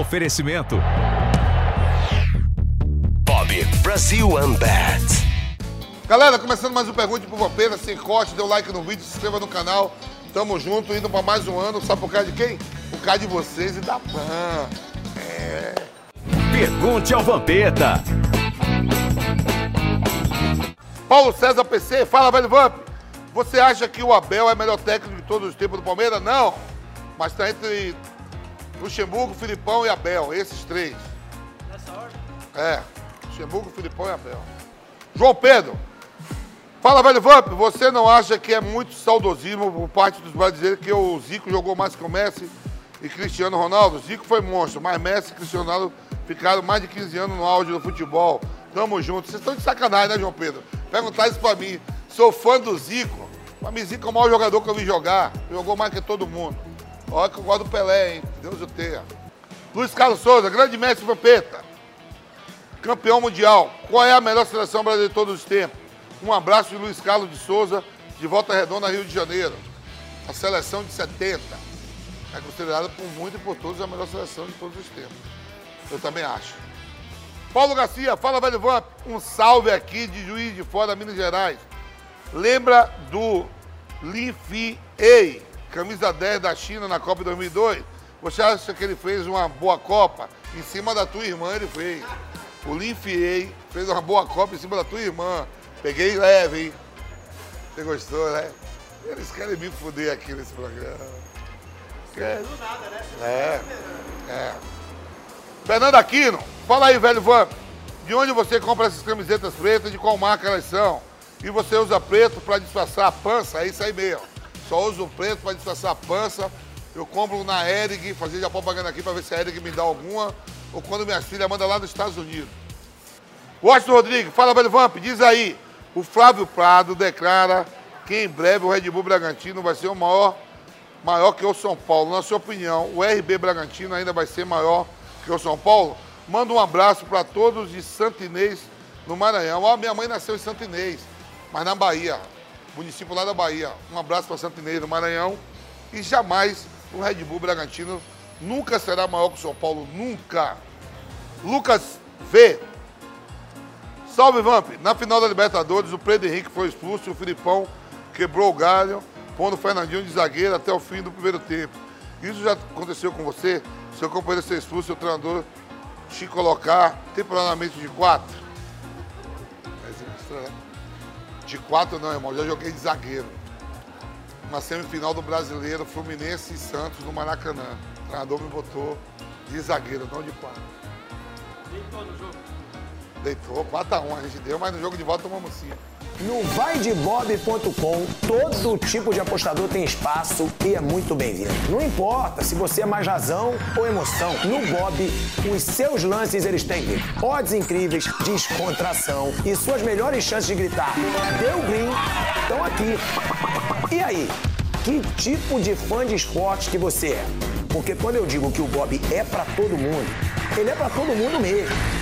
Oferecimento. Bob Brasil Unbat. Galera, começando mais um Pergunte pro Vampeta, sem corte, dê um like no vídeo, se inscreva no canal. Tamo junto, indo pra mais um ano. Sabe por causa de quem? Por causa de vocês e da PAN. É. Pergunte ao Vampeta. Paulo César PC, fala, velho Vamp. Você acha que o Abel é o melhor técnico de todos os tempos do Palmeiras? Não. Mas tá entre Luxemburgo, Filipão e Abel, esses três. Nessa ordem? É, Luxemburgo, Filipão e Abel. João Pedro, fala, velho Vamp, você não acha que é muito saudosismo por parte dos brasileiros que o Zico jogou mais que o Messi e Cristiano Ronaldo? Zico foi monstro, mas Messi e Cristiano Ronaldo ficaram mais de 15 anos no auge do futebol. Tamo junto. Vocês estão de sacanagem, né, João Pedro? Perguntar isso pra mim. Sou fã do Zico. Mim, Zico é o maior jogador que eu vi jogar. Jogou mais que todo mundo. Olha que eu gosto do Pelé, hein? Deus o tenha. Luiz Carlos Souza, grande mestre Vampeta. Campeão mundial. Qual é a melhor seleção brasileira de todos os tempos? Um abraço de Luiz Carlos de Souza, de Volta Redonda, Rio de Janeiro. A seleção de 70. É considerada por muito e por todos a melhor seleção de todos os tempos. Eu também acho. Paulo Garcia, fala, velho Vamp. Um salve aqui de Juiz de Fora, Minas Gerais. Lembra do Li Fi Ei, camisa 10 da China na Copa 2002? Você acha que ele fez uma boa Copa? Em cima da tua irmã ele fez. O Lin Fiei fez uma boa Copa em cima da tua irmã. Peguei leve, hein? Você gostou, né? Eles querem me fuder aqui nesse programa. Quer... É, é. Fernando Aquino, fala aí, velho Van. De onde você compra essas camisetas pretas? De qual marca elas são? E você usa preto para disfarçar a pança? É isso aí mesmo. Só uso preto para disfarçar a pança. Eu compro na Eric, fazer já propaganda aqui para ver se a Eric me dá alguma. Ou quando minha filha manda lá nos Estados Unidos. Washington Rodrigues, fala, velho Vamp, diz aí. O Flávio Prado declara que em breve o Red Bull Bragantino vai ser o maior, maior que o São Paulo. Na sua opinião, o RB Bragantino ainda vai ser maior que o São Paulo? Manda um abraço para todos de Santo Inês, no Maranhão. Ó, minha mãe nasceu em Santo Inês, mas na Bahia, município lá da Bahia. Um abraço para Santo Inês, no Maranhão. E jamais o Red Bull Bragantino nunca será maior que o São Paulo, nunca. Lucas V. Salve, Vamp. Na final da Libertadores, o Pedro Henrique foi expulso e o Filipão quebrou o galho, pondo o Fernandinho de zagueiro até o fim do primeiro tempo. Isso já aconteceu com você? Seu companheiro ser expulso e o treinador te colocar temporariamente de quatro? De quatro não, irmão. Já joguei de zagueiro. Uma semifinal do Brasileiro, Fluminense e Santos no Maracanã. O treinador me botou de zagueiro, não de quatro. Deitou no jogo. Deitou, 4x1 a gente deu, mas no jogo de volta tomamos 5. No vaidebob.com, todo tipo de apostador tem espaço e é muito bem-vindo. Não importa se você é mais razão ou emoção, no Bob, os seus lances eles têm odds incríveis, descontração e suas melhores chances de gritar deu green estão aqui. E aí, que tipo de fã de esporte que você é? Porque quando eu digo que o Bob é para todo mundo, ele é para todo mundo mesmo.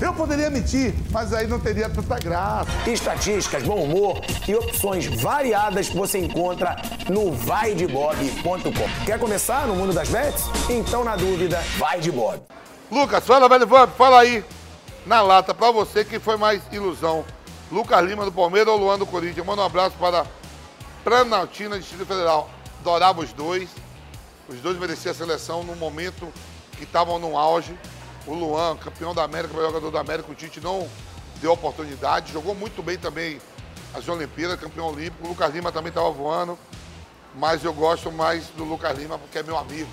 Eu poderia mentir, mas aí não teria tanta graça. Estatísticas, bom humor e opções variadas você encontra no vaidebob.com. Quer começar no mundo das bets? Então, na dúvida, vai de Bob. Lucas, fala, velho Vamp, fala aí. Na lata, pra você que foi mais ilusão. Lucas Lima do Palmeiras ou Luan do Corinthians? Manda um abraço para Planaltina, Distrito Federal. Adorava os dois. Os dois mereciam a seleção no momento que estavam no auge. O Luan, campeão da América, melhor jogador da América, o Tite não deu oportunidade. Jogou muito bem também as Olimpíadas, campeão olímpico. O Lucas Lima também estava voando. Mas eu gosto mais do Lucas Lima porque é meu amigo.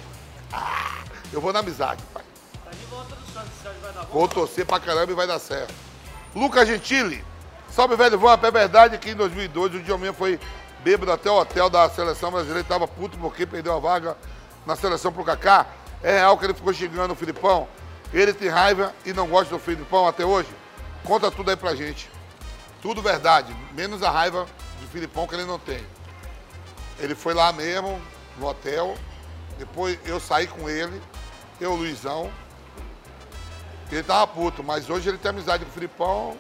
Ah, eu vou na amizade, pai. Tá de volta do Santos, você acha que vai dar bom? Vou torcer pra caramba e vai dar certo. Lucas Gentili. Salve, velho Vamp. É verdade que em 2012 o Diominha foi bêbado até o hotel da seleção brasileira e tava puto porque perdeu a vaga na seleção pro Kaká. É real que ele ficou xingando o Filipão. Ele tem raiva e não gosta do Filipão até hoje? Conta tudo aí pra gente. Tudo verdade, menos a raiva do Filipão que ele não tem. Ele foi lá mesmo, no hotel. Depois eu saí com ele, eu, Luizão. Ele tava puto, mas hoje ele tem amizade com o Filipão.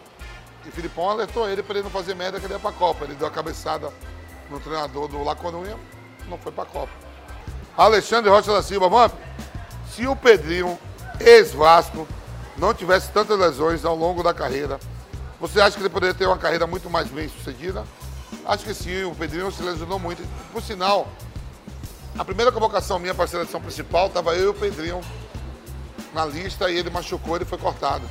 E o Filipão alertou ele para ele não fazer merda que ele ia pra Copa. Ele deu a cabeçada no treinador do Laconunha, não foi pra Copa. Alexandre Rocha da Silva, mano, se o Pedrinho, ex-Vasco, não tivesse tantas lesões ao longo da carreira, você acha que ele poderia ter uma carreira muito mais bem sucedida? Acho que sim, o Pedrinho se lesionou muito. Por sinal, a primeira convocação minha para a seleção principal estava eu e o Pedrinho na lista e ele machucou, ele foi cortado.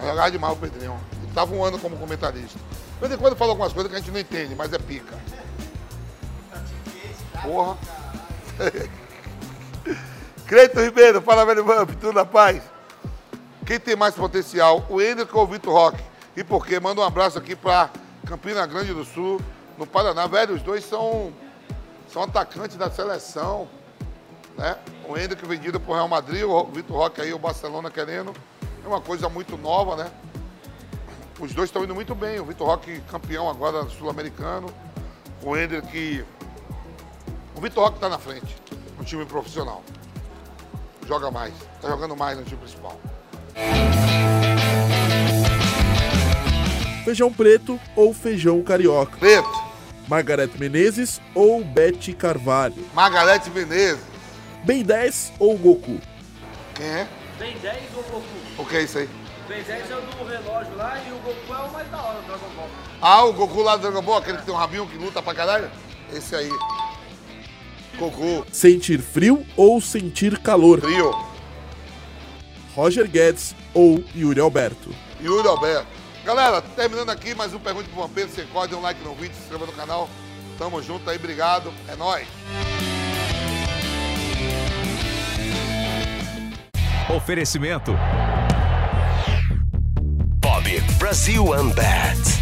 Jogava demais o Pedrinho. Ele estava um ano como comentarista. De vez em quando fala algumas coisas que a gente não entende, mas é pica. Porra. Creito Ribeiro, fala velho Vamp, tudo na paz? Quem tem mais potencial, o Hendrick ou o Vitor Roque? E por quê? Manda um abraço aqui para Campina Grande do Sul, no Paraná. Velho, os dois são, são atacantes da seleção. Né? O Hendrick vendido para o Real Madrid, o Vitor Roque aí, o Barcelona querendo. É uma coisa muito nova, né? Os dois estão indo muito bem. O Vitor Roque campeão agora sul-americano. O Hendrick. O Vitor Roque está na frente no time profissional. Joga mais. Está jogando mais no time principal. Feijão preto ou feijão carioca? Preto, Margarete Menezes ou Bete Carvalho? Margarete Menezes. Ben 10 ou Goku? Quem é? Ben 10 ou Goku? O que é isso aí? Ben 10 é o do relógio lá e o Goku é o mais da hora do Dragon Ball. Ah, o Goku lá do Dragon Ball, aquele que tem um rabinho que luta pra caralho? Esse aí. Goku, Sentir frio ou sentir calor? trio. Roger Guedes ou Yuri Alberto? Yuri Alberto. Galera, terminando aqui mais um Pergunte pro Vampiro. Você corta, dê um like no vídeo, se inscreva no canal. Tamo junto aí, obrigado. É nóis. Oferecimento. Bob Brasil Unbat.